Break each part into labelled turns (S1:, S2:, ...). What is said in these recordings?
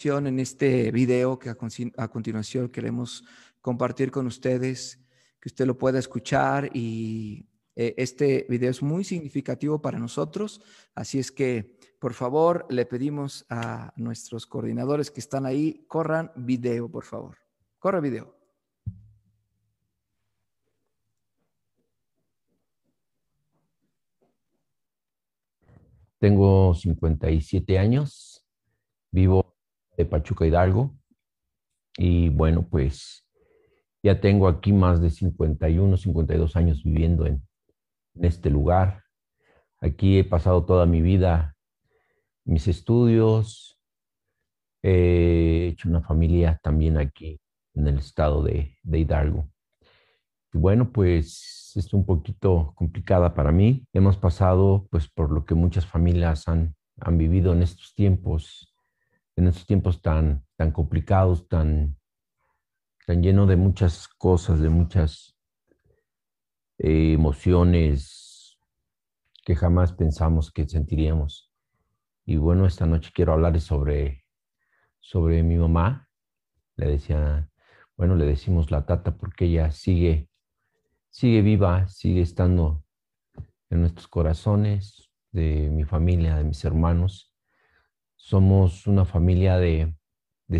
S1: en este video que a, continuación queremos compartir con ustedes, que usted lo pueda escuchar y eh, este video es muy significativo para nosotros, así es que por favor le pedimos a nuestros coordinadores que están ahí, corran video, por favor. Corre video.
S2: Tengo 57 años, vivo de Pachuca Hidalgo. Y bueno, pues ya tengo aquí más de 51, 52 años viviendo en, este lugar. Aquí he pasado toda mi vida, mis estudios, he hecho una familia también aquí en el estado de, Hidalgo. Y bueno, pues es un poquito complicada para mí. Hemos pasado pues por lo que muchas familias han vivido en estos tiempos en estos tiempos tan, tan complicados, tan, tan lleno de muchas cosas, de muchas eh, emociones que jamás pensamos que sentiríamos. Y bueno, esta noche quiero hablar sobre, sobre mi mamá. Le decía, bueno, le decimos la tata porque ella sigue, sigue viva, sigue estando en nuestros corazones, de mi familia, de mis hermanos. Somos una familia de,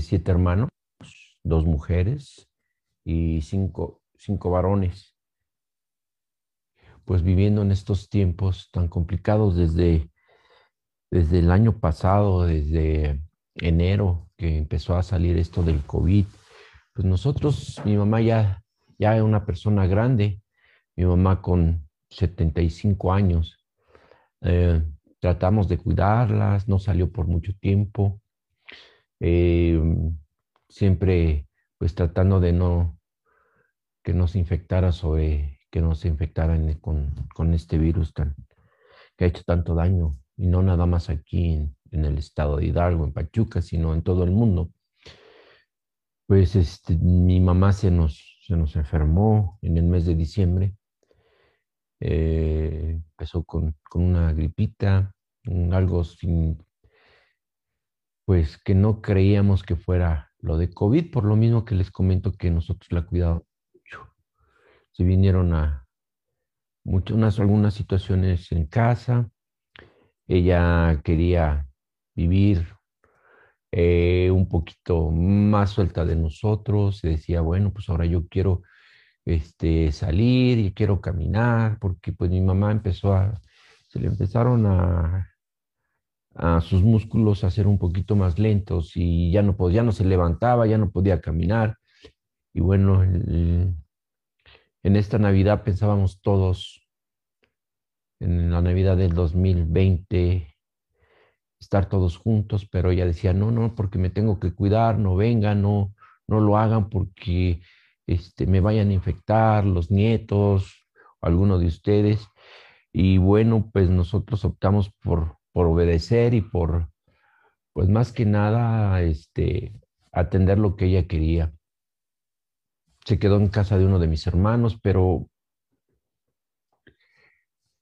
S2: siete hermanos, dos mujeres y cinco, cinco varones. Pues viviendo en estos tiempos tan complicados desde, desde el año pasado, desde enero que empezó a salir esto del COVID, pues nosotros, mi mamá ya, ya es una persona grande, mi mamá con 75 años, eh, tratamos de cuidarlas, no salió por mucho tiempo, em, siempre pues tratando de no que no se infectara sobre, que no se infectaran con, con, este virus que ha hecho tanto daño, y no nada más aquí en, en, el estado de Hidalgo, en Pachuca, sino en todo el mundo. Pues este, mi mamá se nos, se nos enfermó en el mes de diciembre eh, empezó con, una gripita, algo sin, pues que no creíamos que fuera lo de COVID, por lo mismo que les comento que nosotros la cuidado mucho. Se vinieron a muchas, unas, algunas situaciones en casa, ella quería vivir eh, un poquito más suelta de nosotros, se decía, bueno, pues ahora yo quiero este, salir y quiero caminar, porque pues mi mamá empezó a, se le empezaron a, a sus músculos a ser un poquito más lentos y ya no, podía, no se levantaba, ya no podía caminar. Y bueno, en esta Navidad pensábamos todos, en la Navidad del 2020, estar todos juntos, pero ella decía, no, no, porque me tengo que cuidar, no vengan, no, no lo hagan porque este, me vayan a infectar los nietos, alguno de ustedes. Y bueno, pues nosotros optamos por, por obedecer y por, pues más que nada, este, atender lo que ella quería. Se quedó en casa de uno de mis hermanos, pero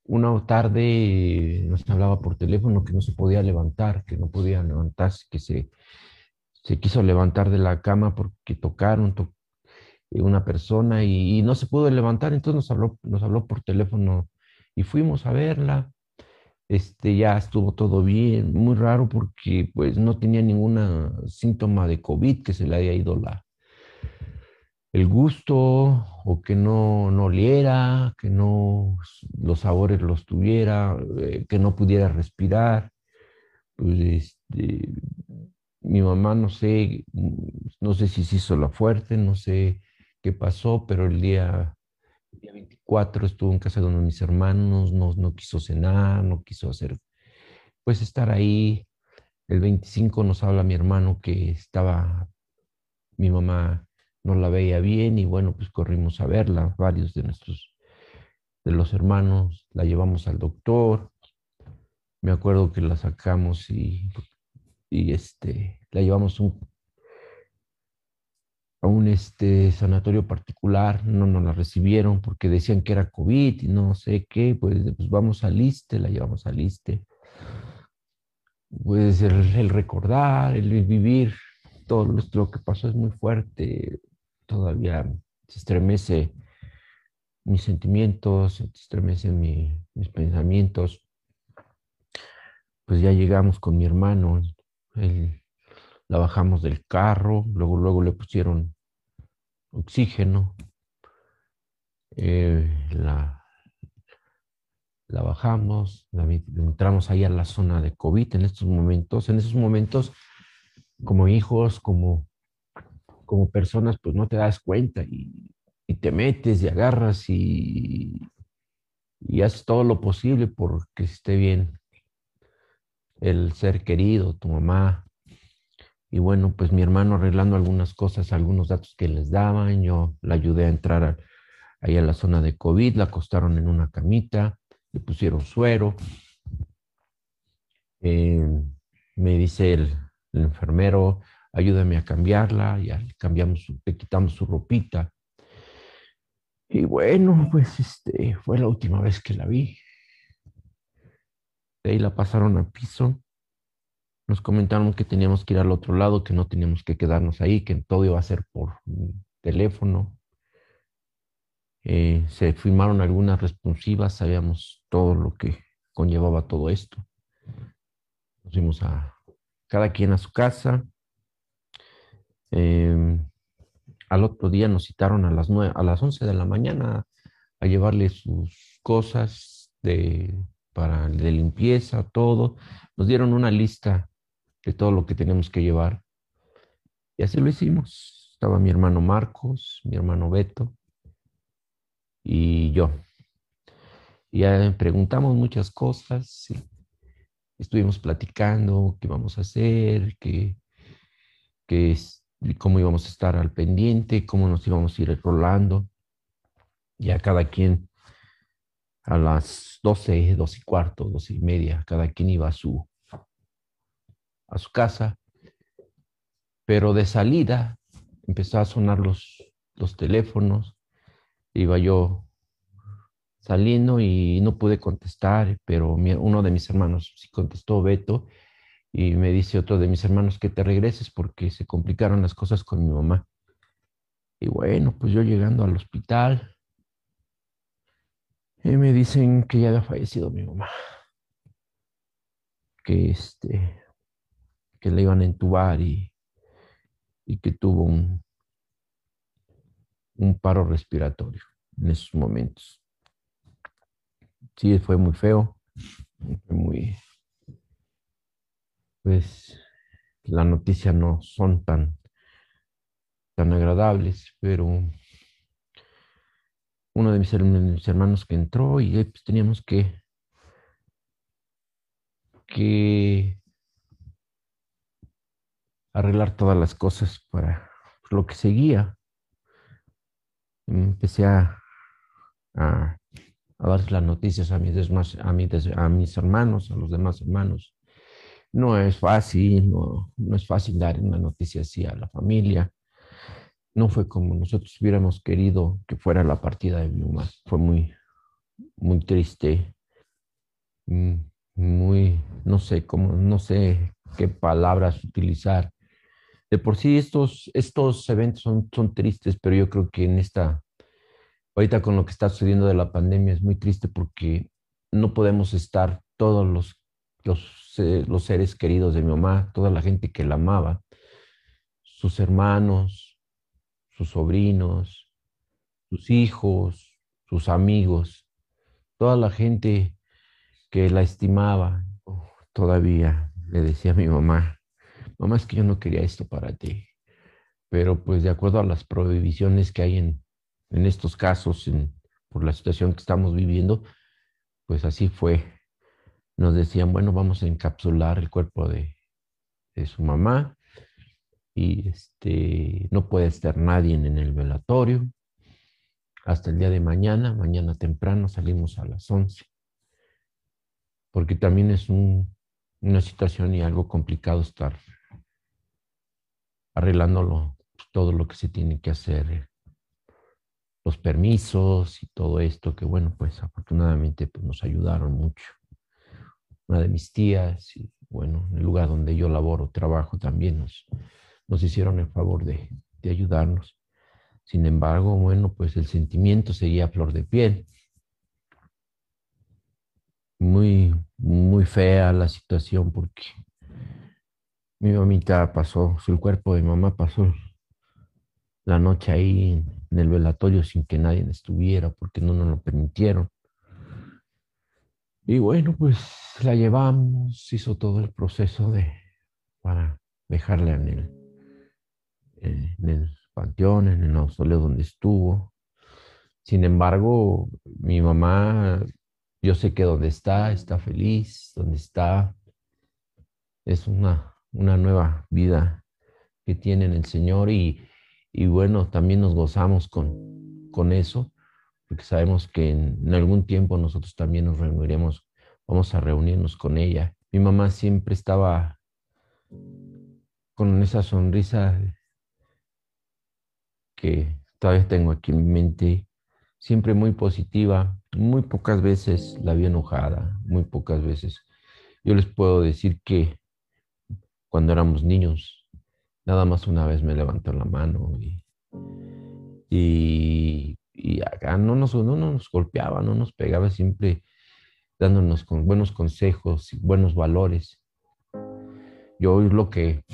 S2: una tarde nos hablaba por teléfono que no se podía levantar, que no podía levantarse, que se, se quiso levantar de la cama porque tocaron, eh, una persona y, no se pudo levantar, entonces nos habló, nos habló por teléfono y fuimos a verla. Este, ya estuvo todo bien, muy raro porque pues no tenía ningún síntoma de COVID que se le haya ido la, el gusto o que no, no oliera, que no los sabores los tuviera, eh, que no pudiera respirar. Pues este, mi mamá no sé, no sé si se hizo la fuerte, no sé pasó, pero el día, 24 estuvo en casa de uno de mis hermanos, no, no quiso cenar, no quiso hacer, pues estar ahí. El 25 nos habla mi hermano que estaba, mi mamá no la veía bien y bueno, pues corrimos a verla, varios de nuestros, de los hermanos, la llevamos al doctor. Me acuerdo que la sacamos y, y este, la llevamos un, un este, sanatorio particular, no nos la recibieron porque decían que era COVID y no sé qué, pues, pues vamos al ISTE, la llevamos al ISTE. Pues el, el recordar, el vivir todo lo que pasó es muy fuerte, todavía se estremece mis sentimientos, se estremecen mis pensamientos. Pues ya llegamos con mi hermano, la bajamos del carro, luego, luego le pusieron oxígeno, eh, la, la bajamos, entramos ahí a la zona de COVID en estos momentos. En esos momentos, como hijos, como, como personas, pues no te das cuenta y, te metes y agarras y, y haces todo lo posible porque esté bien el ser querido, tu mamá. Y bueno, pues mi hermano arreglando algunas cosas, algunos datos que les daban, yo la ayudé a entrar ahí a la zona de COVID, la acostaron en una camita le pusieron suero. Eh, me dice el, enfermero, ayúdame a cambiarla, ya le cambiamos, le quitamos su ropita. Y bueno, pues este, fue la última vez que la vi. De ahí la pasaron a piso. Nos comentaron que teníamos que ir al otro lado, que no teníamos que quedarnos ahí, que todo iba a ser por teléfono. Eh, se firmaron algunas responsivas, sabíamos todo lo que conllevaba todo esto. Nos fuimos a cada quien a su casa. Em, al otro día nos citaron a las, nueve, a las 11 de la mañana a llevarle sus cosas de, para, de limpieza, todo. Nos dieron una lista de todo lo que tenemos que llevar. Y así lo hicimos. Estaba mi hermano Marcos, mi hermano Beto, y yo. Ya preguntamos muchas cosas, estuvimos platicando qué vamos a hacer, qué, qué, cómo íbamos a estar al pendiente, cómo nos íbamos a ir rolando. Ya cada quien a las 12, 12 y cuarto, 12 y media, cada quien iba a su, a su casa. Pero de salida empezó a sonar los, teléfonos iba yo saliendo y no pude contestar, pero uno de mis hermanos sí contestó, Beto, y me dice otro de mis hermanos que te regreses porque se complicaron las cosas con mi mamá. Y bueno, pues yo llegando al hospital, y me dicen que ya había fallecido mi mamá, que este, que le iban a entubar y, y que tuvo un, un paro respiratorio en esos momentos. Sí, fue muy feo, fue muy, pues la noticia no son tan, tan agradables, pero uno de mis, hermanos que entró y pues teníamos que, que arreglar todas las cosas para lo que seguía empecé a, a, dar las noticias a mis, a, a mis hermanos, a los demás hermanos. No es fácil, no, no es fácil dar una noticia así a la familia. No fue como nosotros hubiéramos querido que fuera la partida de mi mamá. Fue muy, muy triste, mm, muy, no sé cómo, no sé qué palabras utilizar de por sí estos, estos eventos son, son tristes, pero yo creo que en esta, ahorita con lo que está sucediendo de la pandemia es muy triste porque no podemos estar todos los, los, eh, los seres queridos de mi mamá, toda la gente que la amaba, sus hermanos, sus sobrinos, sus hijos, sus amigos, toda la gente que la estimaba, todavía le decía a mi mamá, mamá, es que yo no quería esto para ti. Pero pues de acuerdo a las prohibiciones que hay en, en estos casos, por la situación que estamos viviendo, pues así fue. Nos decían, bueno, vamos a encapsular el cuerpo de, de su mamá y este, no puede estar nadie en el velatorio hasta el día de mañana. Mañana temprano salimos a las 11. Porque también es un, una situación y algo complicado estar arreglándolo todo lo que se tiene que hacer, los permisos y todo esto, que bueno, pues afortunadamente pues, nos ayudaron mucho. Una de mis tías, bueno, el lugar donde yo laboro, trabajo también nos, nos hicieron el favor de, de ayudarnos. Sin embargo, bueno, pues el sentimiento seguía a flor de piel. Muy, muy fea la situación porque mi mamita pasó, el cuerpo de mamá pasó la noche ahí en el velatorio sin que nadie estuviera porque no nos lo permitieron. Y bueno, pues la llevamos, hizo todo el proceso de para dejarla en el, en el panteón, en el mausoleo donde estuvo. Sin embargo, mi mamá, yo sé que donde está, está feliz, donde está, es una, una nueva vida que tiene en el Señor y, y bueno, también nos gozamos con, con eso, porque sabemos que en, algún tiempo nosotros también nos reuniremos, vamos a reunirnos con ella. Mi mamá siempre estaba con esa sonrisa que todavía tengo aquí en mi mente, siempre muy positiva, muy pocas veces la vi enojada, muy pocas veces. Yo les puedo decir que cuando éramos niños, nada más una vez me levantó la mano y, y, acá no nos, no nos golpeaba, no nos pegaba, siempre dándonos con buenos consejos y buenos valores. Yo hoy lo que,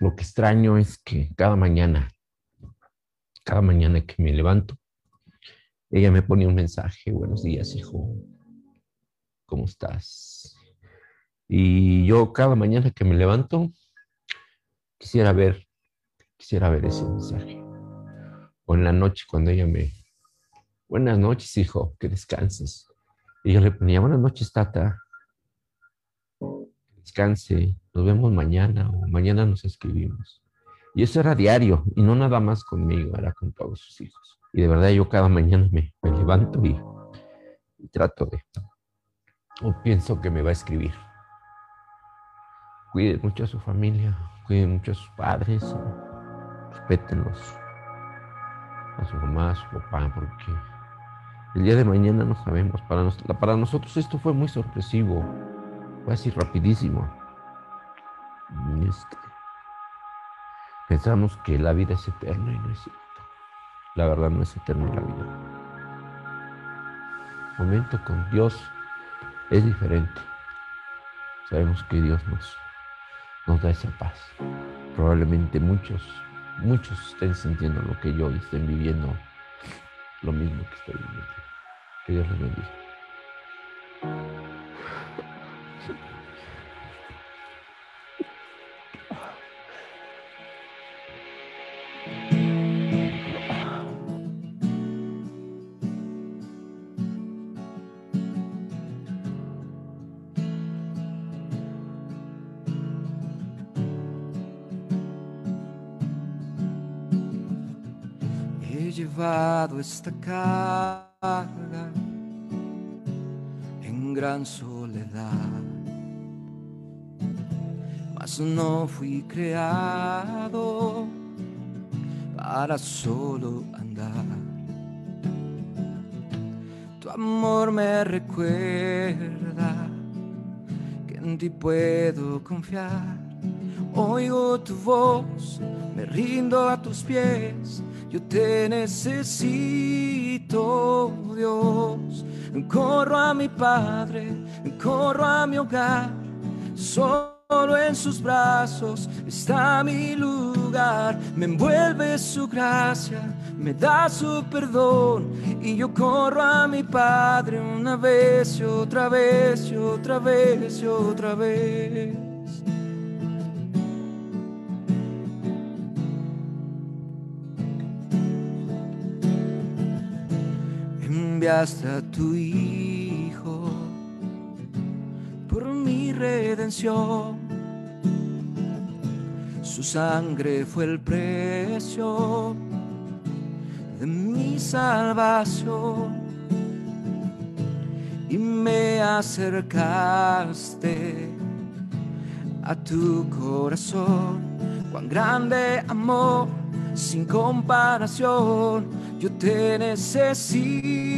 S2: lo que extraño es que cada mañana cada mañana que me levanto, ella me pone un mensaje, buenos días, hijo, ¿cómo estás? Y yo cada mañana que me levanto, quisiera ver, quisiera ver ese mensaje. O en la noche cuando ella me, buenas noches, hijo, que descanses. Y yo le ponía, buenas noches, tata. Descanse, nos vemos mañana o mañana nos escribimos. Y eso era diario, y no nada más conmigo, era con todos sus hijos. Y de verdad yo cada mañana me, levanto y, trato de, o pienso que me va a escribir. Cuiden mucho a su familia, cuiden mucho a sus padres, respétenlos, a su mamá, a su papá, porque el día de mañana no sabemos. Para, nosotros esto fue muy sorpresivo, fue así rapidísimo. Este, Pensamos que la vida es eterna y no es cierto. La verdad no es eterna la vida. El momento con Dios es diferente. Sabemos que Dios nos, nos da esa paz. Probablemente muchos, muchos estén sintiendo lo que yo y estén viviendo lo mismo que estoy viviendo. Que Dios les bendiga.
S1: Esta carga en gran soledad. Mas no fui creado para solo andar. Tu amor me recuerda que en ti puedo confiar. Oigo tu voz, me rindo a tus pies yo te necesito, Dios. Corro a mi Padre, corro a mi hogar. Solo en sus brazos está mi lugar. Me envuelve su gracia, me da su perdón. Y yo corro a mi Padre una vez otra vez otra vez otra vez. Hasta tu Hijo por mi redención. Su sangre fue el precio de mi salvación y me acercaste a tu corazón. Cuán grande amor sin comparación, yo te necesito.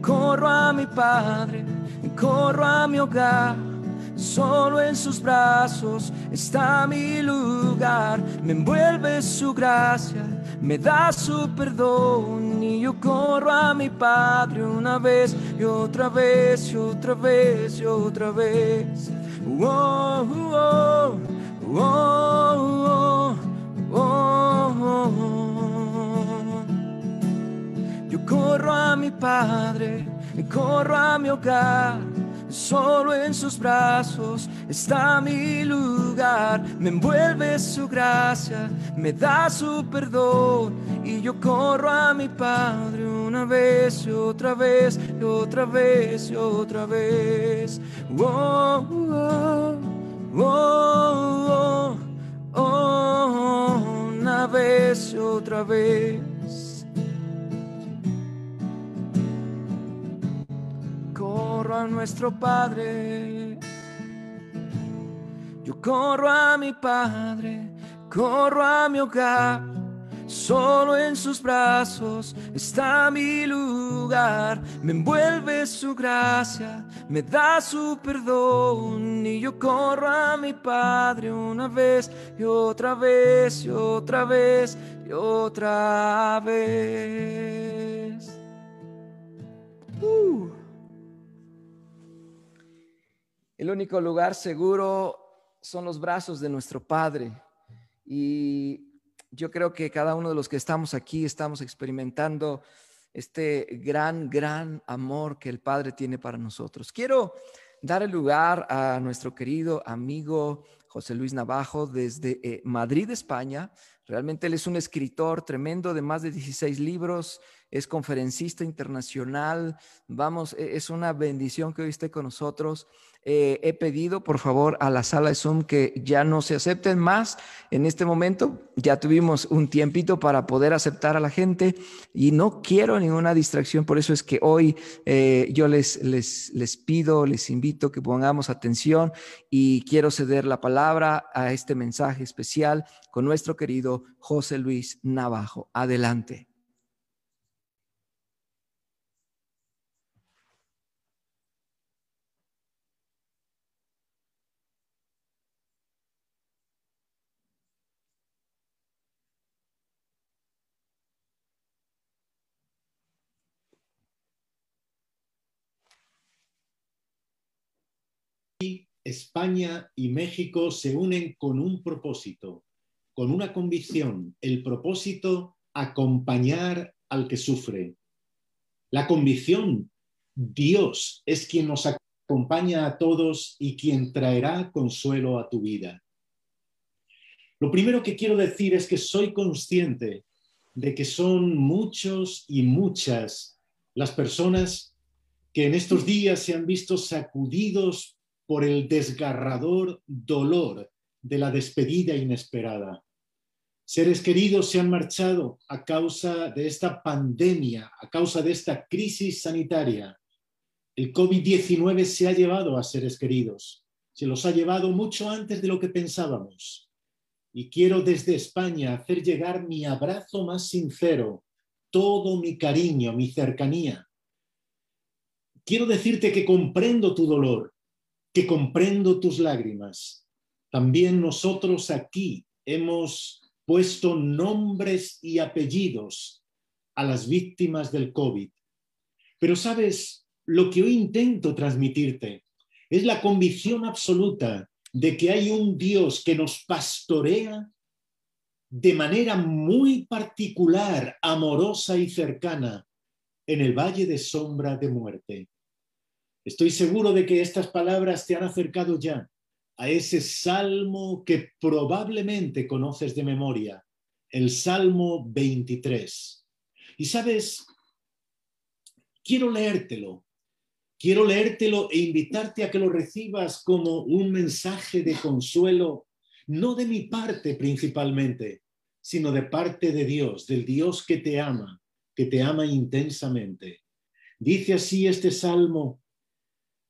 S1: Corro a mi Padre, corro a mi hogar. Solo en sus brazos está mi lugar. Me envuelve su gracia, me da su perdón. Y yo corro a mi Padre una vez y otra vez y otra vez y otra vez. Oh, oh, oh, corro a mi Padre, corro a mi hogar Solo en sus brazos está mi lugar. Me envuelve su gracia, me da su perdón. Y yo corro a mi Padre una vez otra vez otra vez y otra vez. Oh, oh, oh, oh, oh, una vez otra vez. A nuestro Padre. Yo corro a mi Padre, corro a mi hogar. Solo en sus brazos está mi lugar. Me envuelve su gracia, me da su perdón. Y yo corro a mi Padre una vez y otra vez y otra vez y otra vez. Uh. El único lugar seguro son los brazos de nuestro Padre. Y yo creo que cada uno de los que estamos aquí estamos experimentando este gran, gran amor que el Padre tiene para nosotros. Quiero dar el lugar a nuestro querido amigo José Luis Navajo desde eh, Madrid, España. Realmente él es un escritor tremendo de más de 16 libros, es conferencista internacional. Vamos, e, es una bendición que hoy esté con nosotros. Eh, he pedido, por favor, a la sala de Zoom que ya no se acepten más en este momento. Ya tuvimos un tiempito para poder aceptar a la gente y no quiero ninguna distracción. Por eso es que hoy eh, yo les, les, les pido, les invito que pongamos atención y quiero ceder la palabra a este mensaje especial con nuestro querido José Luis Navajo. Adelante.
S3: España y México se unen con un propósito, con una convicción, el propósito acompañar al que sufre. La convicción, Dios es quien nos acompaña a todos y quien traerá consuelo a tu vida. Lo primero que quiero decir es que soy consciente de que son muchos y muchas las personas que en estos días se han visto sacudidos por el desgarrador dolor de la despedida inesperada. Seres queridos se han marchado a causa de esta pandemia, a causa de esta crisis sanitaria. El COVID-19 se ha llevado a seres queridos, se los ha llevado mucho antes de lo que pensábamos. Y quiero desde España hacer llegar mi abrazo más sincero, todo mi cariño, mi cercanía. Quiero decirte que comprendo tu dolor, que comprendo tus lágrimas. También nosotros aquí hemos puesto nombres y apellidos a las víctimas del COVID. Pero sabes, lo que hoy intento transmitirte es la convicción absoluta de que hay un Dios que nos pastorea de manera muy particular, amorosa y cercana en el valle de sombra de muerte. Estoy seguro de que estas palabras te han acercado ya a ese salmo que probablemente conoces de memoria, el Salmo 23. Y sabes, quiero leértelo, quiero leértelo e invitarte a que lo recibas como un mensaje de consuelo, no de mi parte principalmente, sino de parte de Dios, del Dios que te ama, que te ama intensamente. Dice así este salmo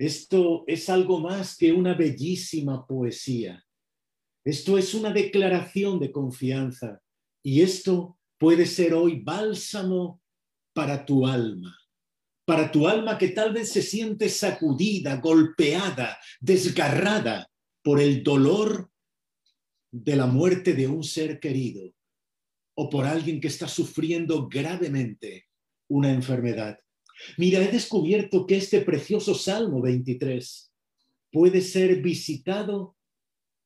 S3: Esto es algo más que una bellísima poesía. Esto es una declaración de confianza y esto puede ser hoy bálsamo para tu alma, para tu alma que tal vez se siente sacudida, golpeada, desgarrada por el dolor de la muerte de un ser querido o por alguien que está sufriendo gravemente una enfermedad. Mira, he descubierto que este precioso Salmo 23 puede ser visitado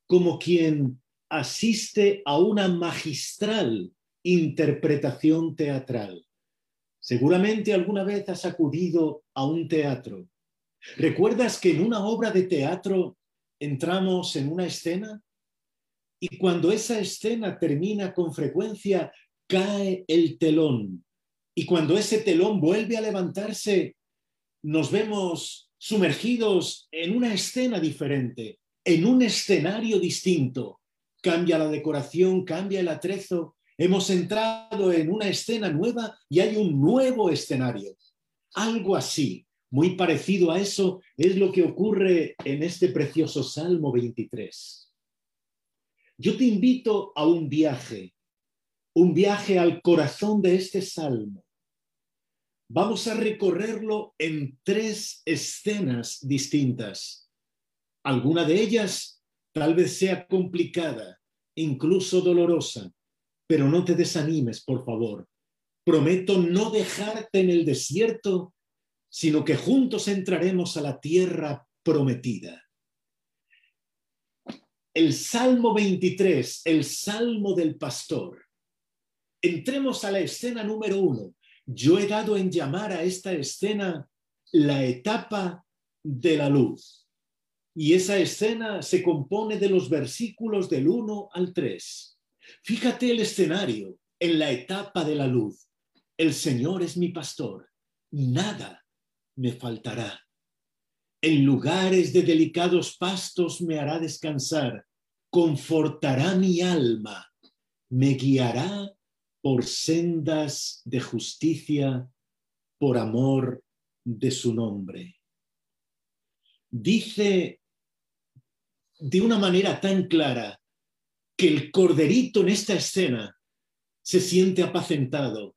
S3: como quien asiste a una magistral interpretación teatral. Seguramente alguna vez has acudido a un teatro. ¿Recuerdas que en una obra de teatro entramos en una escena y cuando esa escena termina con frecuencia cae el telón y cuando ese telón vuelve a levantarse nos vemos sumergidos en una escena diferente, en un escenario distinto. Cambia la decoración, cambia el atrezo, hemos entrado en una escena nueva y hay un nuevo escenario. Algo así muy parecido a eso es lo que ocurre en este precioso Salmo 23. Yo te invito a un viaje, un viaje al corazón de este Salmo. Vamos a recorrerlo en tres escenas distintas. Alguna de ellas tal vez sea complicada, incluso dolorosa, pero no te desanimes, por favor. Prometo no dejarte en el desierto sino que juntos entraremos a la tierra prometida. El Salmo 23, el Salmo del Pastor. Entremos a la escena número uno. Yo he dado en llamar a esta escena la etapa de la luz. Y esa escena se compone de los versículos del 1 al 3. Fíjate el escenario en la etapa de la luz. El Señor es mi pastor. Nada me faltará. En lugares de delicados pastos me hará descansar, confortará mi alma, me guiará por sendas de justicia, por amor de su nombre. Dice de una manera tan clara que el corderito en esta escena se siente apacentado,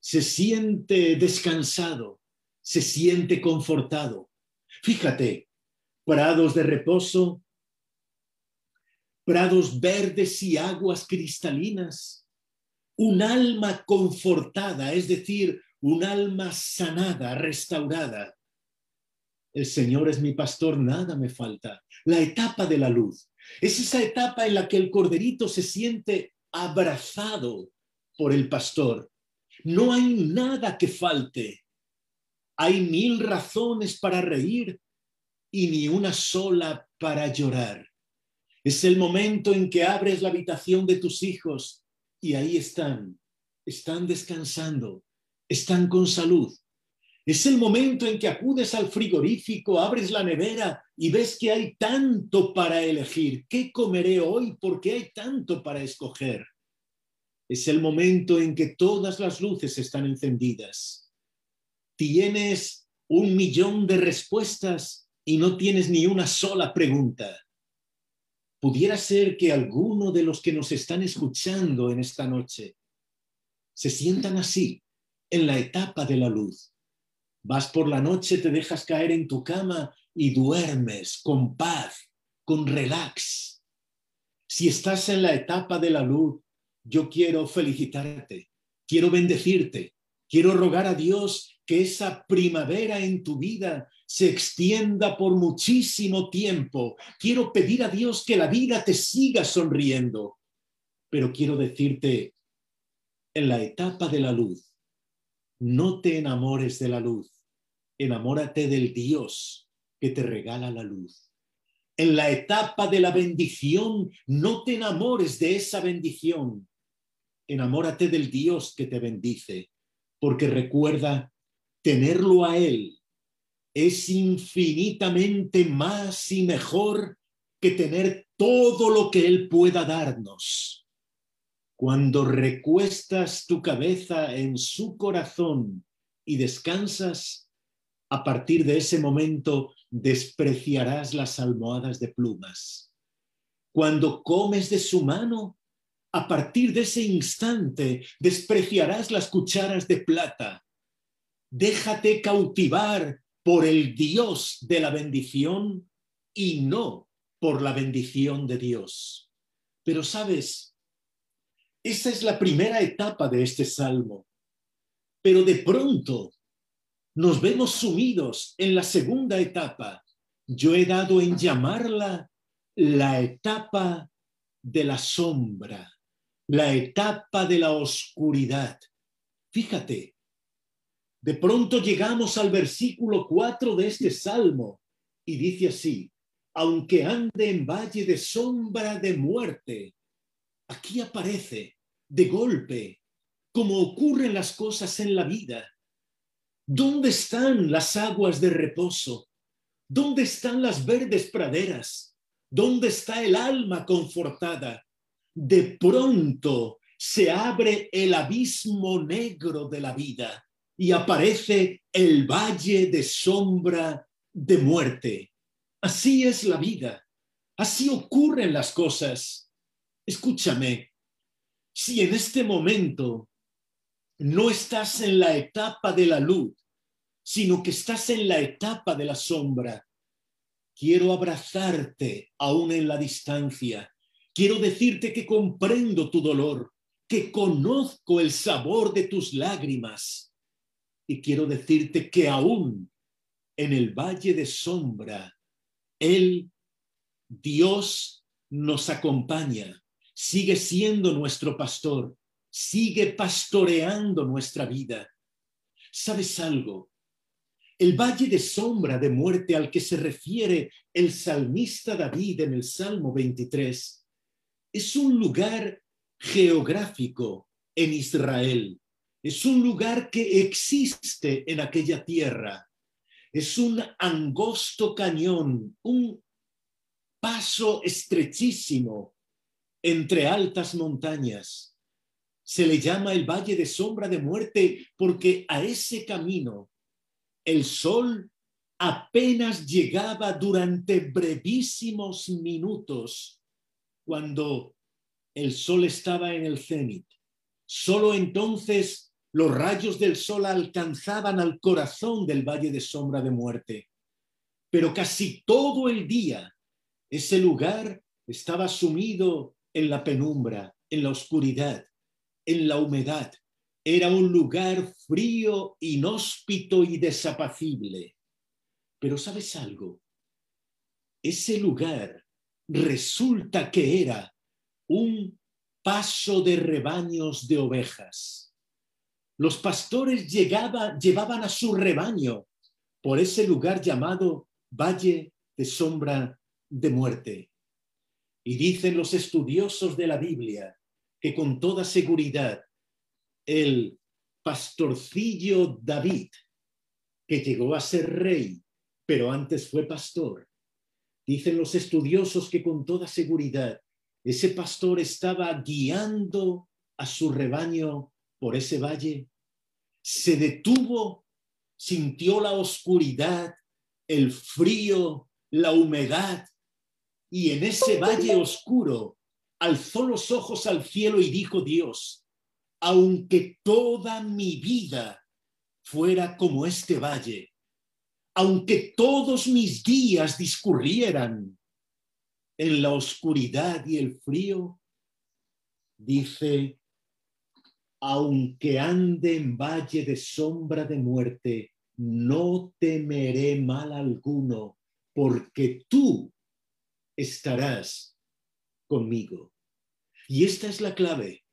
S3: se siente descansado, se siente confortado. Fíjate, prados de reposo, prados verdes y aguas cristalinas, un alma confortada, es decir, un alma sanada, restaurada. El Señor es mi pastor, nada me falta. La etapa de la luz es esa etapa en la que el corderito se siente abrazado por el pastor. No hay nada que falte. Hay mil razones para reír y ni una sola para llorar. Es el momento en que abres la habitación de tus hijos y ahí están, están descansando, están con salud. Es el momento en que acudes al frigorífico, abres la nevera y ves que hay tanto para elegir. ¿Qué comeré hoy? Porque hay tanto para escoger. Es el momento en que todas las luces están encendidas tienes un millón de respuestas y no tienes ni una sola pregunta. Pudiera ser que alguno de los que nos están escuchando en esta noche se sientan así, en la etapa de la luz. Vas por la noche, te dejas caer en tu cama y duermes con paz, con relax. Si estás en la etapa de la luz, yo quiero felicitarte, quiero bendecirte, quiero rogar a Dios que esa primavera en tu vida se extienda por muchísimo tiempo. Quiero pedir a Dios que la vida te siga sonriendo. Pero quiero decirte, en la etapa de la luz, no te enamores de la luz, enamórate del Dios que te regala la luz. En la etapa de la bendición, no te enamores de esa bendición, enamórate del Dios que te bendice, porque recuerda, tenerlo a Él es infinitamente más y mejor que tener todo lo que Él pueda darnos. Cuando recuestas tu cabeza en su corazón y descansas, a partir de ese momento despreciarás las almohadas de plumas. Cuando comes de su mano, a partir de ese instante despreciarás las cucharas de plata. Déjate cautivar por el Dios de la bendición y no por la bendición de Dios. Pero sabes, esa es la primera etapa de este salmo. Pero de pronto nos vemos sumidos en la segunda etapa. Yo he dado en llamarla la etapa de la sombra la etapa de la oscuridad. Fíjate, de pronto llegamos al versículo 4 de este salmo y dice así, aunque ande en valle de sombra de muerte, aquí aparece de golpe, como ocurren las cosas en la vida. ¿Dónde están las aguas de reposo? ¿Dónde están las verdes praderas? ¿Dónde está el alma confortada? de pronto se abre el abismo negro de la vida y aparece el valle de sombra de muerte. Así es la vida, así ocurren las cosas. Escúchame, si en este momento no estás en la etapa de la luz, sino que estás en la etapa de la sombra, quiero abrazarte aún en la distancia Quiero decirte que comprendo tu dolor, que conozco el sabor de tus lágrimas. Y quiero decirte que aún en el valle de sombra, Él, Dios, nos acompaña, sigue siendo nuestro pastor, sigue pastoreando nuestra vida. ¿Sabes algo? El valle de sombra de muerte al que se refiere el salmista David en el Salmo 23 es un lugar geográfico en Israel, es un lugar que existe en aquella tierra, es un angosto cañón, un paso estrechísimo entre altas montañas. Se le llama el Valle de Sombra de Muerte porque a ese camino el sol apenas llegaba durante brevísimos minutos cuando el sol estaba en el cenit. Solo entonces los rayos del sol alcanzaban al corazón del valle de sombra de muerte. Pero casi todo el día ese lugar estaba sumido en la penumbra, en la oscuridad, en la humedad. Era un lugar frío, inhóspito y desapacible. Pero sabes algo, ese lugar resulta que era un paso de rebaños de ovejas. Los pastores llevaban a su rebaño por ese lugar llamado Valle de Sombra de Muerte. Y dicen los estudiosos de la Biblia que con toda seguridad el pastorcillo David, que llegó a ser rey, pero antes fue pastor, Dicen los estudiosos que con toda seguridad ese pastor estaba guiando a su rebaño por ese valle. Se detuvo, sintió la oscuridad, el frío, la humedad, y en ese valle oscuro alzó los ojos al cielo y dijo Dios, aunque toda mi vida fuera como este valle, aunque todos mis días discurrieran en la oscuridad y el frío, dice, aunque ande en valle de sombra de muerte, no temeré mal alguno, porque tú estarás conmigo. Y esta es la clave.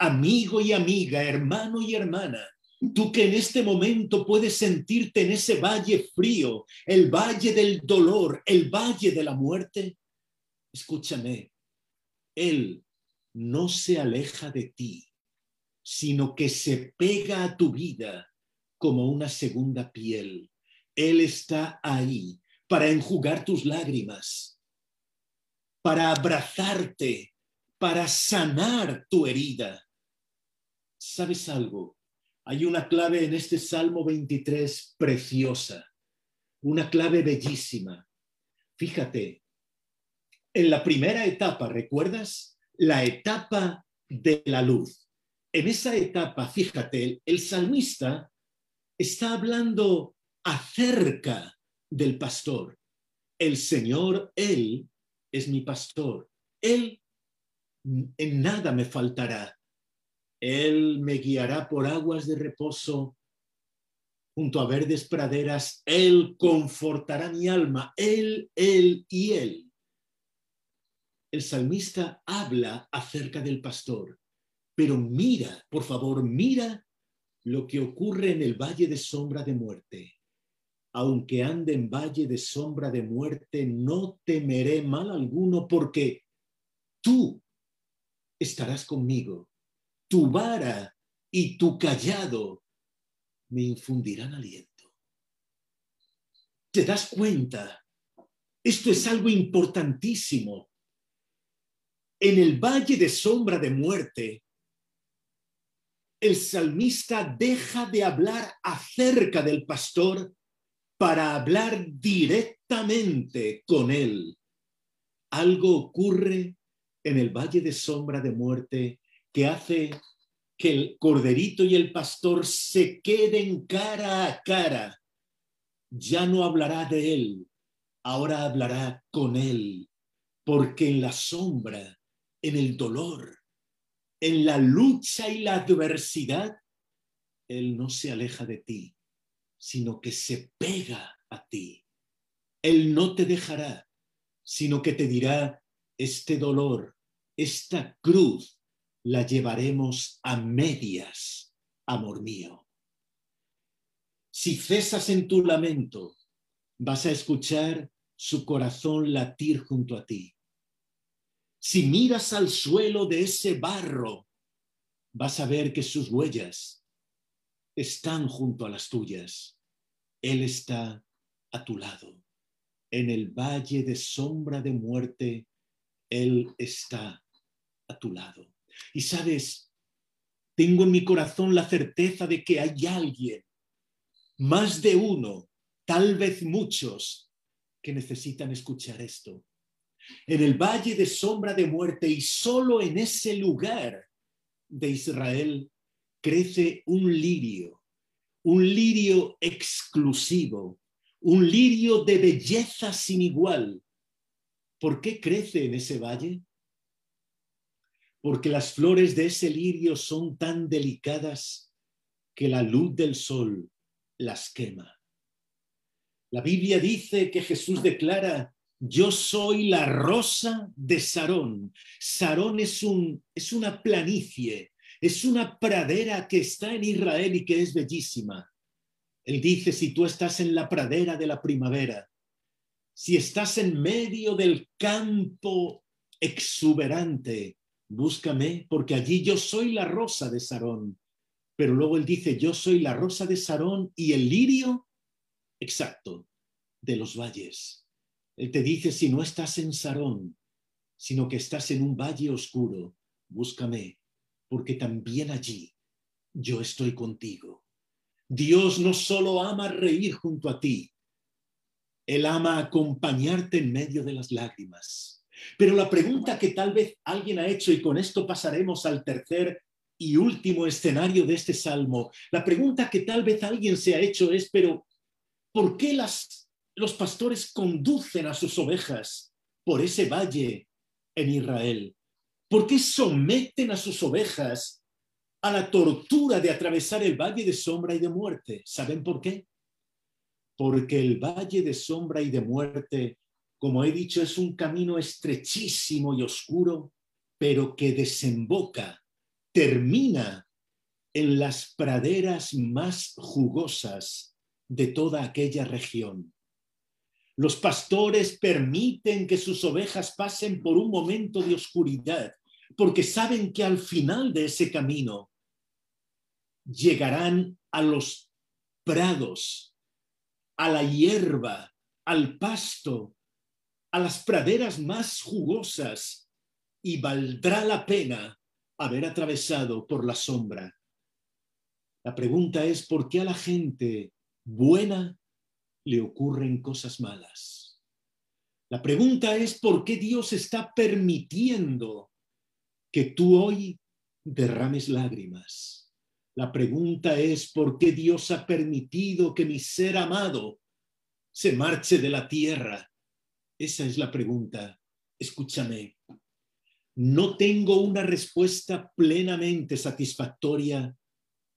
S3: Amigo y amiga, hermano y hermana, tú que en este momento puedes sentirte en ese valle frío, el valle del dolor, el valle de la muerte, escúchame, Él no se aleja de ti, sino que se pega a tu vida como una segunda piel. Él está ahí para enjugar tus lágrimas, para abrazarte, para sanar tu herida. ¿Sabes algo? Hay una clave en este Salmo 23 preciosa, una clave bellísima. Fíjate, en la primera etapa, ¿recuerdas? La etapa de la luz. En esa etapa, fíjate, el salmista está hablando acerca del pastor. El Señor, Él es mi pastor. Él en nada me faltará. Él me guiará por aguas de reposo junto a verdes praderas. Él confortará mi alma. Él, Él y Él. El salmista habla acerca del pastor, pero mira, por favor, mira lo que ocurre en el valle de sombra de muerte. Aunque ande en valle de sombra de muerte, no temeré mal alguno porque tú estarás conmigo. Tu vara y tu callado me infundirán aliento. ¿Te das cuenta? Esto es algo importantísimo. En el valle de sombra de muerte, el salmista deja de hablar acerca del pastor para hablar directamente con él. Algo ocurre en el valle de sombra de muerte que hace que el corderito y el pastor se queden cara a cara. Ya no hablará de él, ahora hablará con él, porque en la sombra, en el dolor, en la lucha y la adversidad, Él no se aleja de ti, sino que se pega a ti. Él no te dejará, sino que te dirá, este dolor, esta cruz, la llevaremos a medias, amor mío. Si cesas en tu lamento, vas a escuchar su corazón latir junto a ti. Si miras al suelo de ese barro, vas a ver que sus huellas están junto a las tuyas. Él está a tu lado. En el valle de sombra de muerte, Él está a tu lado. Y sabes, tengo en mi corazón la certeza de que hay alguien, más de uno, tal vez muchos, que necesitan escuchar esto en el valle de sombra de muerte y solo en ese lugar de Israel crece un lirio, un lirio exclusivo, un lirio de belleza sin igual. ¿Por qué crece en ese valle? Porque las flores de ese lirio son tan delicadas que la luz del sol las quema. La Biblia dice que Jesús declara yo soy la rosa de Sarón. Sarón es, un, es una planicie, es una pradera que está en Israel y que es bellísima. Él dice, si tú estás en la pradera de la primavera, si estás en medio del campo exuberante, búscame, porque allí yo soy la rosa de Sarón. Pero luego él dice, yo soy la rosa de Sarón y el lirio, exacto, de los valles. Él te dice, si no estás en Sarón, sino que estás en un valle oscuro, búscame, porque también allí yo estoy contigo. Dios no solo ama reír junto a ti, Él ama acompañarte en medio de las lágrimas. Pero la pregunta que tal vez alguien ha hecho, y con esto pasaremos al tercer y último escenario de este salmo, la pregunta que tal vez alguien se ha hecho es, pero ¿por qué las los pastores conducen a sus ovejas por ese valle en Israel? ¿Por qué someten a sus ovejas a la tortura de atravesar el valle de sombra y de muerte. ¿Saben por qué? Porque el valle de sombra y de muerte, como he dicho, es un camino estrechísimo y oscuro, pero que desemboca, termina en las praderas más jugosas de toda aquella región. Los pastores permiten que sus ovejas pasen por un momento de oscuridad, porque saben que al final de ese camino llegarán a los prados, a la hierba, al pasto, a las praderas más jugosas, y valdrá la pena haber atravesado por la sombra. La pregunta es, ¿por qué a la gente buena le ocurren cosas malas? La pregunta es, ¿por qué Dios está permitiendo que tú hoy derrames lágrimas? La pregunta es, ¿por qué Dios ha permitido que mi ser amado se marche de la tierra? Esa es la pregunta. Escúchame. No tengo una respuesta plenamente satisfactoria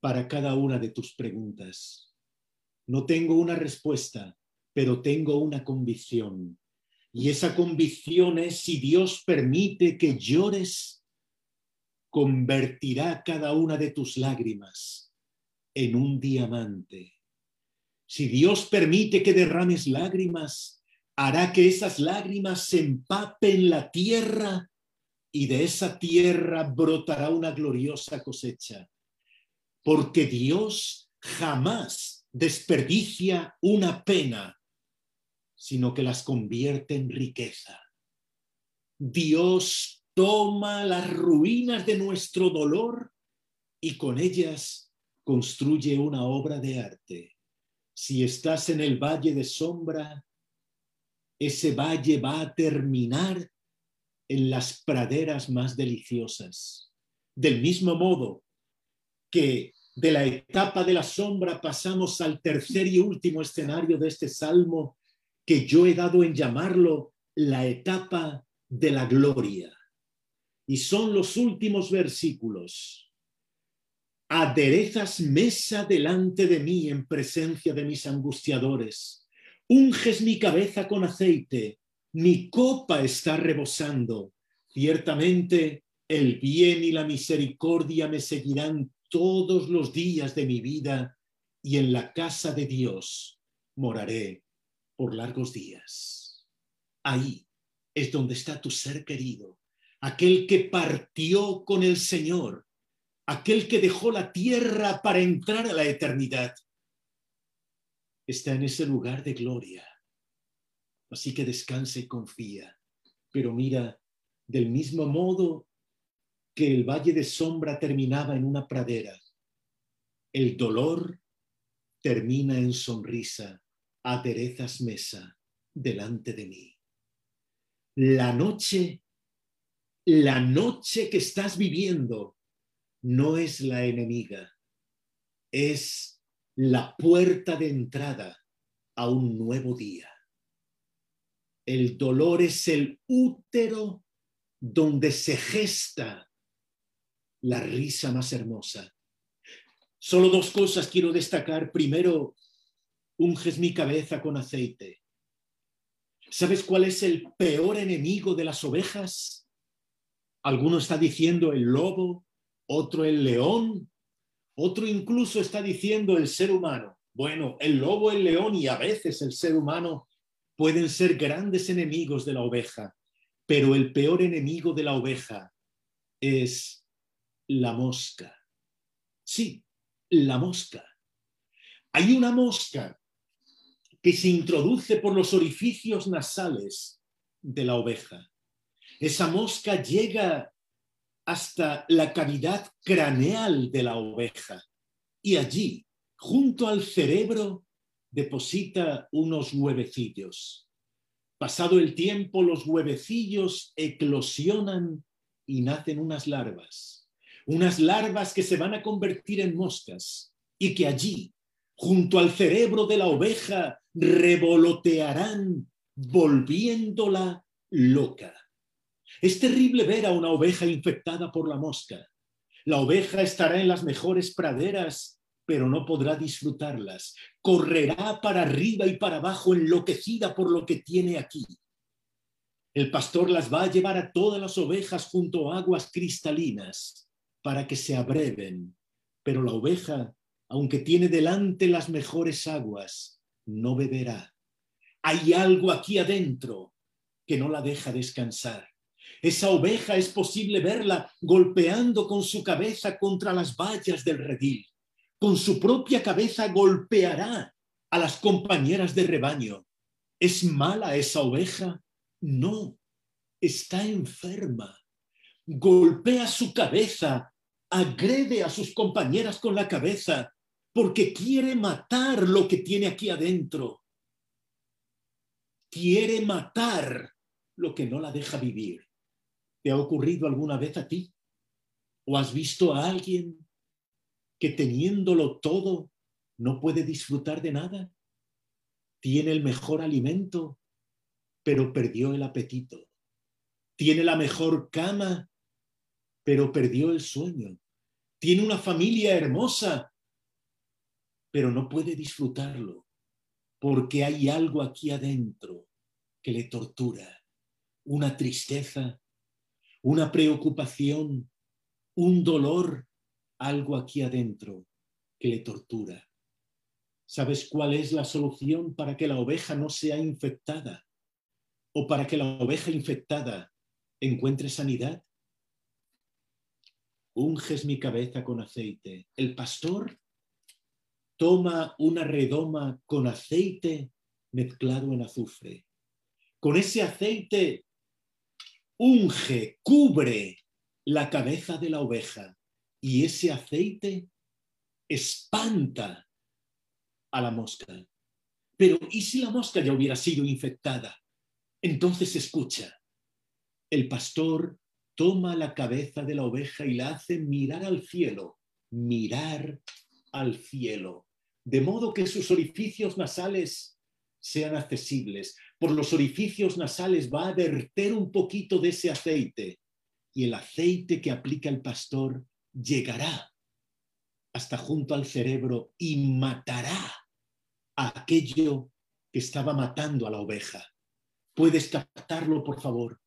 S3: para cada una de tus preguntas. No tengo una respuesta, pero tengo una convicción. Y esa convicción es si Dios permite que llores, convertirá cada una de tus lágrimas en un diamante. Si Dios permite que derrames lágrimas, hará que esas lágrimas se empapen la tierra y de esa tierra brotará una gloriosa cosecha porque Dios jamás desperdicia una pena, sino que las convierte en riqueza. Dios toma las ruinas de nuestro dolor y con ellas construye una obra de arte. Si estás en el valle de sombra, ese valle va a terminar en las praderas más deliciosas. Del mismo modo que de la etapa de la sombra pasamos al tercer y último escenario de este salmo que yo he dado en llamarlo la etapa de la gloria. Y son los últimos versículos. Aderezas mesa delante de mí en presencia de mis angustiadores. Unges mi cabeza con aceite. Mi copa está rebosando. Ciertamente el bien y la misericordia me seguirán todos los días de mi vida y en la casa de Dios moraré por largos días. Ahí es donde está tu ser querido, aquel que partió con el Señor, aquel que dejó la tierra para entrar a la eternidad. Está en ese lugar de gloria. Así que descansa y confía. Pero mira, del mismo modo que el valle de sombra terminaba en una pradera. El dolor termina en sonrisa, aderezas mesa delante de mí. La noche, la noche que estás viviendo no es la enemiga, es la puerta de entrada a un nuevo día. El dolor es el útero donde se gesta la risa más hermosa. Solo dos cosas quiero destacar. Primero, unges mi cabeza con aceite. ¿Sabes cuál es el peor enemigo de las ovejas? Alguno está diciendo el lobo, otro el león, otro incluso está diciendo el ser humano. Bueno, el lobo, el león y a veces el ser humano pueden ser grandes enemigos de la oveja, pero el peor enemigo de la oveja es la mosca. Sí, la mosca. Hay una mosca que se introduce por los orificios nasales de la oveja. Esa mosca llega hasta la cavidad craneal de la oveja y allí, junto al cerebro, deposita unos huevecillos. Pasado el tiempo, los huevecillos eclosionan y nacen unas larvas unas larvas que se van a convertir en moscas y que allí, junto al cerebro de la oveja, revolotearán, volviéndola loca. Es terrible ver a una oveja infectada por la mosca. La oveja estará en las mejores praderas, pero no podrá disfrutarlas. Correrá para arriba y para abajo enloquecida por lo que tiene aquí. El pastor las va a llevar a todas las ovejas junto a aguas cristalinas para que se abreven, pero la oveja, aunque tiene delante las mejores aguas, no beberá. Hay algo aquí adentro que no la deja descansar. Esa oveja es posible verla golpeando con su cabeza contra las vallas del redil. Con su propia cabeza golpeará a las compañeras de rebaño. ¿Es mala esa oveja? No, está enferma. Golpea su cabeza, agrede a sus compañeras con la cabeza, porque quiere matar lo que tiene aquí adentro. Quiere matar lo que no la deja vivir. ¿Te ha ocurrido alguna vez a ti? ¿O has visto a alguien que teniéndolo todo no puede disfrutar de nada? Tiene el mejor alimento, pero perdió el apetito. Tiene la mejor cama, pero perdió el sueño. Tiene una familia hermosa, pero no puede disfrutarlo porque hay algo aquí adentro que le tortura. Una tristeza, una preocupación, un dolor, algo aquí adentro que le tortura. ¿Sabes cuál es la solución para que la oveja no sea infectada? o para que la oveja infectada encuentre sanidad? Unges mi cabeza con aceite. El pastor toma una redoma con aceite mezclado en azufre. Con ese aceite unge, cubre la cabeza de la oveja y ese aceite espanta a la mosca. Pero ¿y si la mosca ya hubiera sido infectada? Entonces escucha, el pastor toma la cabeza de la oveja y la hace mirar al cielo, mirar al cielo, de modo que sus orificios nasales sean accesibles. Por los orificios nasales va a verter un poquito de ese aceite y el aceite que aplica el pastor llegará hasta junto al cerebro y matará a aquello que estaba matando a la oveja. ¿Puedes captarlo, por favor?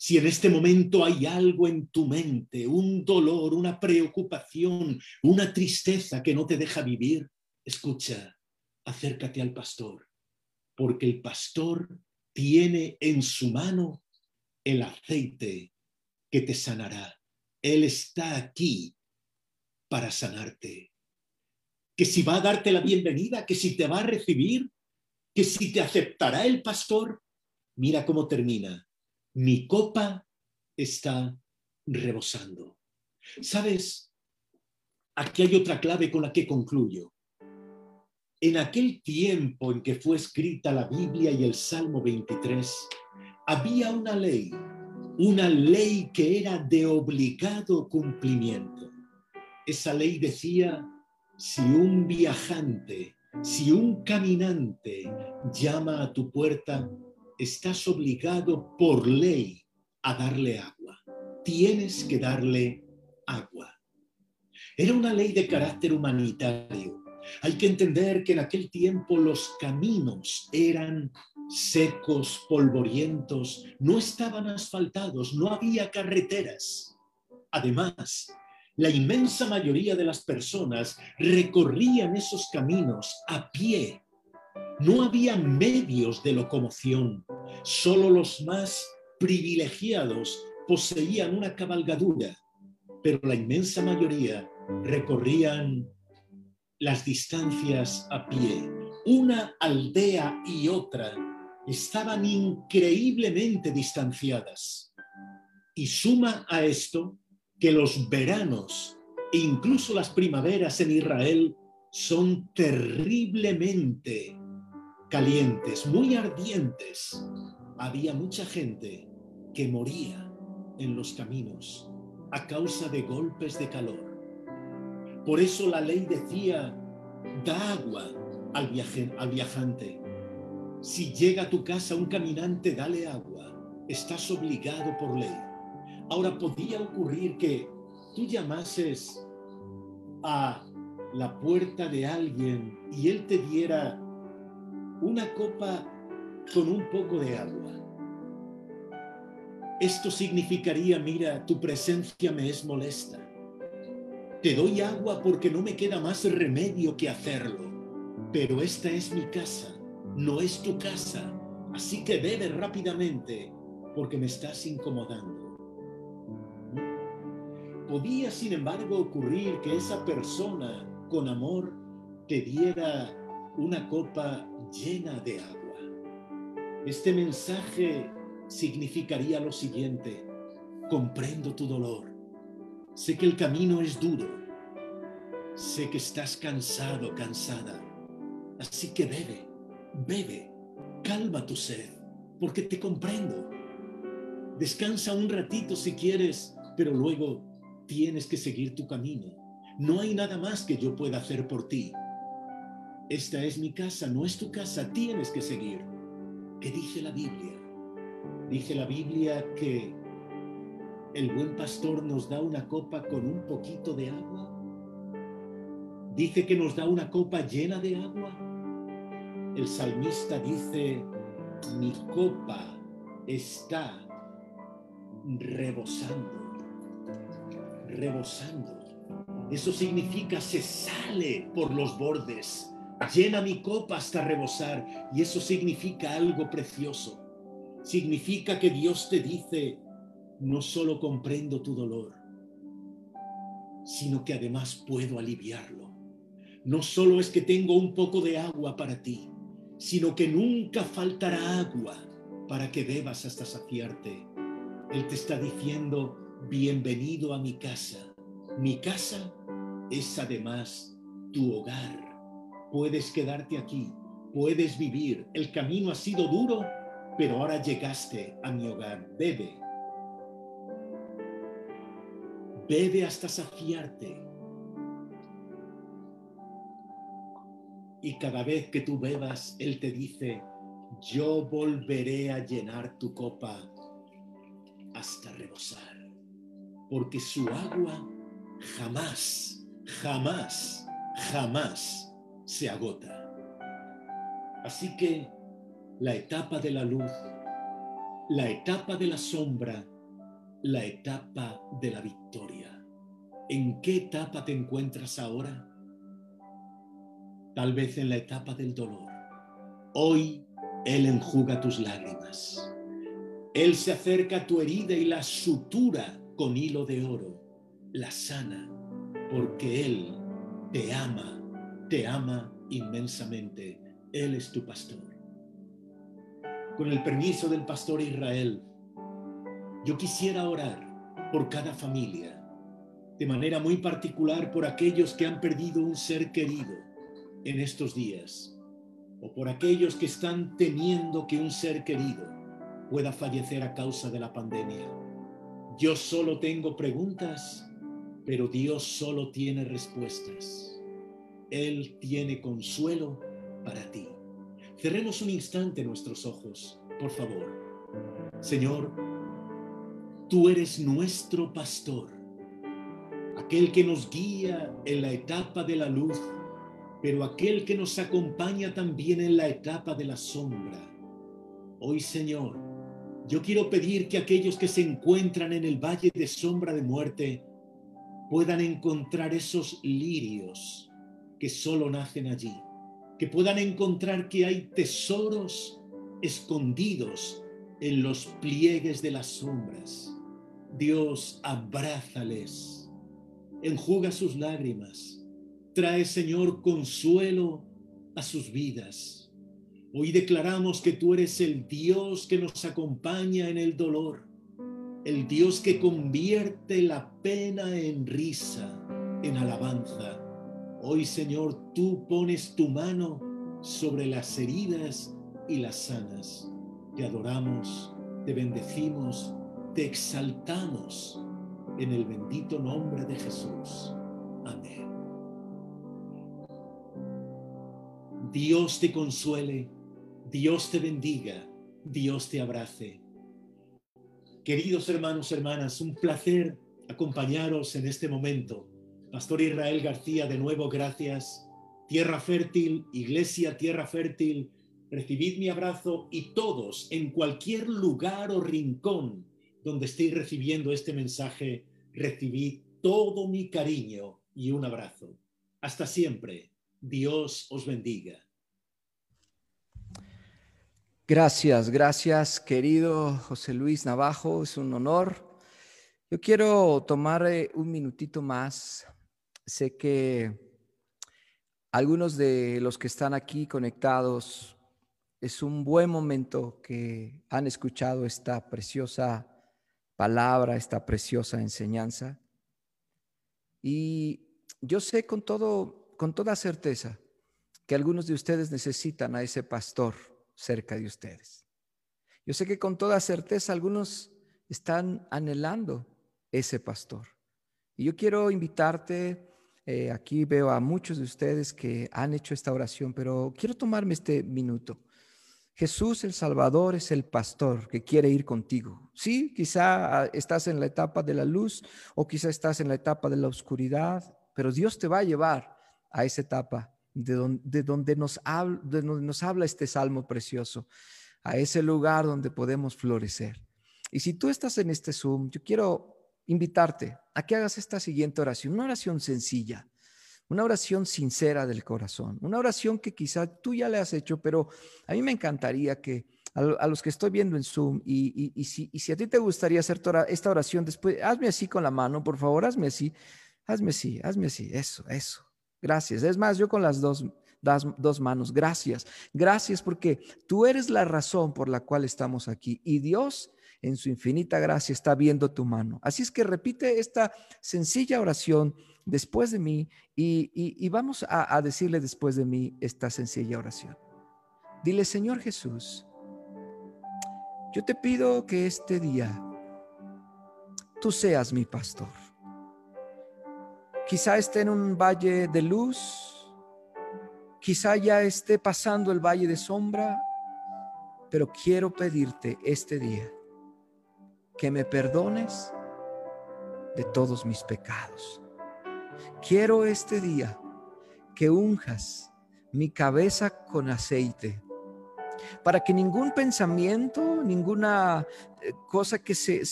S3: Si en este momento hay algo en tu mente, un dolor, una preocupación, una tristeza que no te deja vivir, escucha, acércate al pastor, porque el pastor tiene en su mano el aceite que te sanará. Él está aquí para sanarte. Que si va a darte la bienvenida, que si te va a recibir, que si te aceptará el pastor, Mira cómo termina. Mi copa está rebosando. ¿Sabes? Aquí hay otra clave con la que concluyo. En aquel tiempo en que fue escrita la Biblia y el Salmo 23, había una ley, una ley que era de obligado cumplimiento. Esa ley decía, si un viajante, si un caminante llama a tu puerta, estás obligado por ley a darle agua. Tienes que darle agua. Era una ley de carácter humanitario. Hay que entender que en aquel tiempo los caminos eran secos, polvorientos, no estaban asfaltados, no había carreteras. Además, la inmensa mayoría de las personas recorrían esos caminos a pie no había medios de locomoción, solo los más privilegiados poseían una cabalgadura, pero la inmensa mayoría recorrían las distancias a pie. Una aldea y otra estaban increíblemente distanciadas. Y suma a esto que los veranos e incluso las primaveras en Israel son terriblemente calientes, muy ardientes. Había mucha gente que moría en los caminos a causa de golpes de calor. Por eso la ley decía, da agua al, al viajante. Si llega a tu casa un caminante, dale agua. Estás obligado por ley. Ahora podía ocurrir que tú llamases a la puerta de alguien y él te diera una copa con un poco de agua. Esto significaría, mira, tu presencia me es molesta. Te doy agua porque no me queda más remedio que hacerlo. Pero esta es mi casa, no es tu casa. Así que bebe rápidamente porque me estás incomodando. Podía, sin embargo, ocurrir que esa persona con amor te diera una copa llena de agua. Este mensaje significaría lo siguiente, comprendo tu dolor, sé que el camino es duro, sé que estás cansado, cansada, así que bebe, bebe, calma tu sed, porque te comprendo. Descansa un ratito si quieres, pero luego tienes que seguir tu camino. No hay nada más que yo pueda hacer por ti. Esta es mi casa, no es tu casa, tienes que seguir. ¿Qué dice la Biblia? Dice la Biblia que el buen pastor nos da una copa con un poquito de agua. Dice que nos da una copa llena de agua. El salmista dice, mi copa está rebosando rebosando. Eso significa se sale por los bordes, llena mi copa hasta rebosar. Y eso significa algo precioso. Significa que Dios te dice, no solo comprendo tu dolor, sino que además puedo aliviarlo. No solo es que tengo un poco de agua para ti, sino que nunca faltará agua para que bebas hasta saciarte. Él te está diciendo, bienvenido a mi casa. Mi casa es además tu hogar. Puedes quedarte aquí, puedes vivir. El camino ha sido duro, pero ahora llegaste a mi hogar. Bebe. Bebe hasta saciarte. Y cada vez que tú bebas, Él te dice, yo volveré a llenar tu copa hasta rebosar porque su agua jamás, jamás, jamás se agota. Así que la etapa de la luz, la etapa de la sombra, la etapa de la victoria. ¿En qué etapa te encuentras ahora? Tal vez en la etapa del dolor. Hoy Él enjuga tus lágrimas. Él se acerca a tu herida y la sutura con hilo de oro, la sana, porque Él te ama, te ama inmensamente. Él es tu pastor. Con el permiso del pastor Israel, yo quisiera orar por cada familia, de manera muy particular por aquellos que han perdido un ser querido en estos días, o por aquellos que están temiendo que un ser querido pueda fallecer a causa de la pandemia. Yo solo tengo preguntas, pero Dios solo tiene respuestas. Él tiene consuelo para ti. Cerremos un instante nuestros ojos, por favor. Señor, tú eres nuestro pastor, aquel que nos guía en la etapa de la luz, pero aquel que nos acompaña también en la etapa de la sombra. Hoy, Señor, yo quiero pedir que aquellos que se encuentran en el valle de sombra de muerte puedan encontrar esos lirios que solo nacen allí, que puedan encontrar que hay tesoros escondidos en los pliegues de las sombras. Dios, abrázales, enjuga sus lágrimas, trae, Señor, consuelo a sus vidas Hoy declaramos que tú eres el Dios que nos acompaña en el dolor, el Dios que convierte la pena en risa, en alabanza. Hoy, Señor, tú pones tu mano sobre las heridas y las sanas. Te adoramos, te bendecimos, te exaltamos en el bendito nombre de Jesús. Amén. Dios te consuele Dios te bendiga, Dios te abrace. Queridos hermanos, hermanas, un placer acompañaros en este momento. Pastor Israel García, de nuevo gracias. Tierra fértil, iglesia, tierra fértil, recibid mi abrazo y todos en cualquier lugar o rincón donde estéis recibiendo este mensaje, recibid todo mi cariño y un abrazo. Hasta siempre. Dios os bendiga.
S1: Gracias, gracias, querido José Luis Navajo. Es un honor. Yo quiero tomar eh, un minutito más. Sé que algunos de los que están aquí conectados es un buen momento que han escuchado esta preciosa palabra, esta preciosa enseñanza. Y yo sé con todo, con toda certeza que algunos de ustedes necesitan a ese pastor cerca de ustedes. Yo sé que con toda certeza algunos están anhelando ese pastor. Y yo quiero invitarte, eh, aquí veo a muchos de ustedes que han hecho esta oración, pero quiero tomarme este minuto. Jesús el Salvador es el pastor que quiere ir contigo. Sí, quizá ah, estás en la etapa de la luz o quizá estás en la etapa de la oscuridad, pero Dios te va a llevar a esa etapa de donde, nos, habla, de donde nos habla este salmo precioso, a ese lugar donde podemos florecer. Y si tú estás en este Zoom, yo quiero invitarte a que hagas esta siguiente oración, una oración sencilla, una oración sincera del corazón, una oración que quizá tú ya le has hecho, pero a mí me encantaría que a, los que estoy viendo en Zoom y, si, a ti te gustaría hacer esta oración después, hazme así con la mano, por favor, hazme así, hazme así, hazme así, eso, eso. Gracias. Es más, yo con las dos, dos manos, gracias. Gracias porque tú eres la razón por la cual estamos aquí y Dios en su infinita gracia está viendo tu mano. Así es que repite esta sencilla oración después de mí y, vamos a, a decirle después de mí esta sencilla oración. Dile, Señor Jesús, yo te pido que este día tú seas mi pastor. Quizá esté en un valle de luz, quizá ya esté pasando el valle de sombra, pero quiero pedirte este día que me perdones de todos mis pecados. Quiero este día que unjas mi cabeza con aceite para que ningún pensamiento, ninguna eh, cosa que se,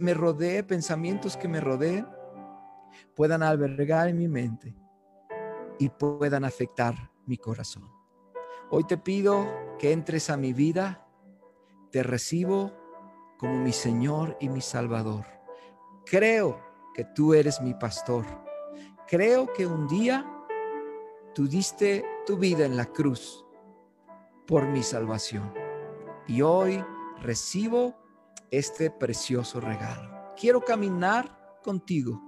S1: me rodee, pensamientos que me rodeen, puedan albergar en mi mente y puedan afectar mi corazón. Hoy te pido que entres a mi vida, te recibo como mi Señor y mi Salvador. Creo que tú eres mi pastor. Creo que un día tú diste tu vida en la cruz por mi salvación. Y hoy recibo este precioso regalo. Quiero caminar contigo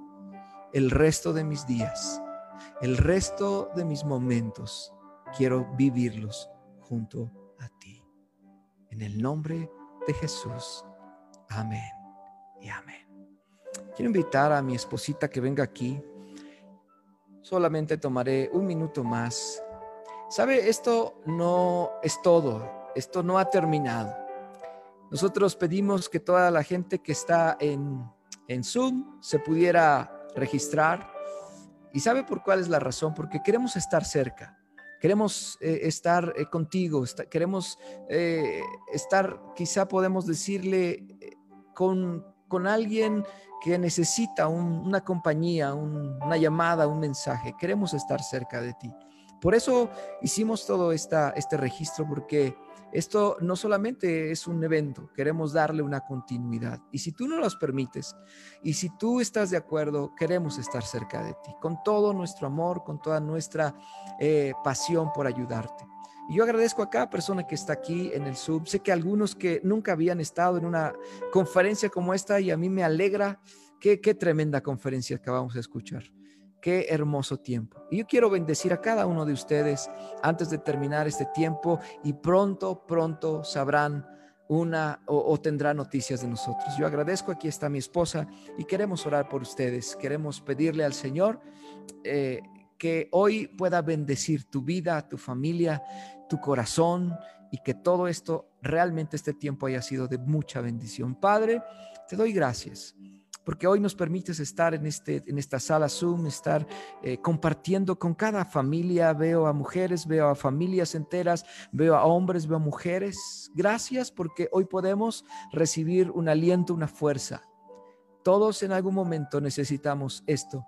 S1: el resto de mis días, el resto de mis momentos, quiero vivirlos junto a ti. En el nombre de Jesús. Amén y amén. Quiero invitar a mi esposita que venga aquí. Solamente tomaré un minuto más. ¿Sabe? Esto no es todo. Esto no ha terminado. Nosotros pedimos que toda la gente que está en, en Zoom se pudiera registrar. ¿Y sabe por cuál es la razón? Porque queremos estar cerca, queremos eh, estar eh, contigo, queremos eh, estar, quizá podemos decirle, con, con alguien que necesita una compañía, una llamada, un mensaje. Queremos estar cerca de ti. Por eso hicimos todo esta, este registro, porque esto no solamente es un evento, queremos darle una continuidad. Y si tú no los permites, y si tú estás de acuerdo, queremos estar cerca de ti, con todo nuestro amor, con toda nuestra eh, pasión por ayudarte. Y yo agradezco a cada persona que está aquí en el sub. Sé que algunos que nunca habían estado en una conferencia como esta y a mí me alegra. Qué, qué tremenda conferencia acabamos de escuchar. Qué hermoso tiempo. Y yo quiero bendecir a cada uno de ustedes antes de terminar este tiempo y pronto, pronto sabrán una o, tendrán noticias de nosotros. Yo agradezco, aquí está mi esposa y queremos orar por ustedes. Queremos pedirle al Señor eh, que hoy pueda bendecir tu vida, tu familia, tu corazón y que todo esto, realmente este tiempo haya sido de mucha bendición. Padre, te doy gracias porque hoy nos permites estar en, este, en esta sala Zoom, estar eh, compartiendo con cada familia. Veo a mujeres, veo a familias enteras, veo a hombres, veo a mujeres. Gracias porque hoy podemos recibir un aliento, una fuerza. Todos en algún momento necesitamos esto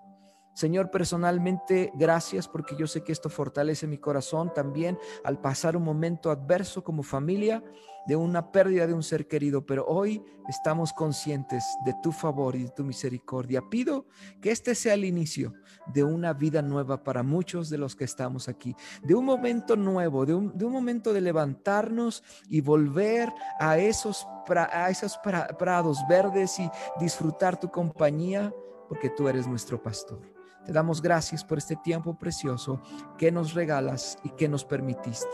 S1: Señor, personalmente, gracias porque yo sé que esto fortalece mi corazón también al pasar un momento adverso como familia de una pérdida de un ser querido, pero hoy estamos conscientes de tu favor y de tu misericordia. Pido que este sea el inicio de una vida nueva para muchos de los que estamos aquí, de un momento nuevo, de un, momento de levantarnos y volver a esos, a esos prados verdes y disfrutar tu compañía, porque tú eres nuestro pastor. Te damos gracias por este tiempo precioso que nos regalas y que nos permitiste.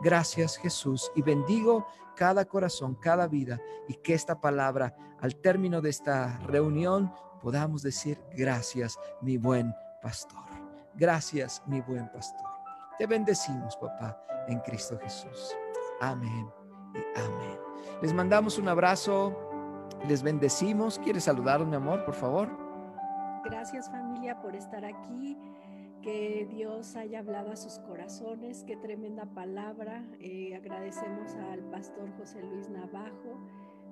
S1: Gracias Jesús y bendigo cada corazón, cada vida y que esta palabra al término de esta reunión podamos decir gracias mi buen pastor. Gracias mi buen pastor. Te bendecimos papá en Cristo Jesús. Amén y amén. Les mandamos un abrazo, les bendecimos. ¿Quieres saludar, mi amor, por favor?
S4: Gracias familia por estar aquí. Que Dios haya hablado a sus corazones. Qué tremenda palabra. Eh, agradecemos al pastor José Luis Navajo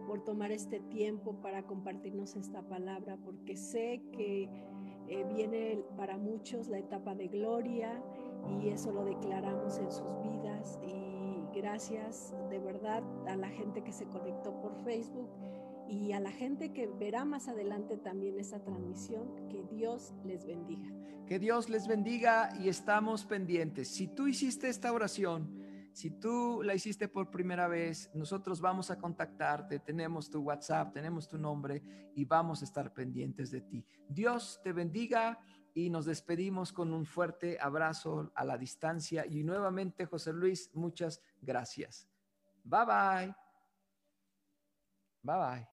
S4: por tomar este tiempo para compartirnos esta palabra, porque sé que eh, viene para muchos la etapa de gloria y eso lo declaramos en sus vidas. Y gracias de verdad a la gente que se conectó por Facebook y a la gente que verá más adelante también esa transmisión, que Dios les bendiga.
S1: Que Dios les bendiga y estamos pendientes. Si tú hiciste esta oración, si tú la hiciste por primera vez, nosotros vamos a contactarte, tenemos tu WhatsApp, tenemos tu nombre y vamos a estar pendientes de ti. Dios te bendiga y nos despedimos con un fuerte abrazo a la distancia y nuevamente José Luis, muchas gracias. Bye bye. Bye bye.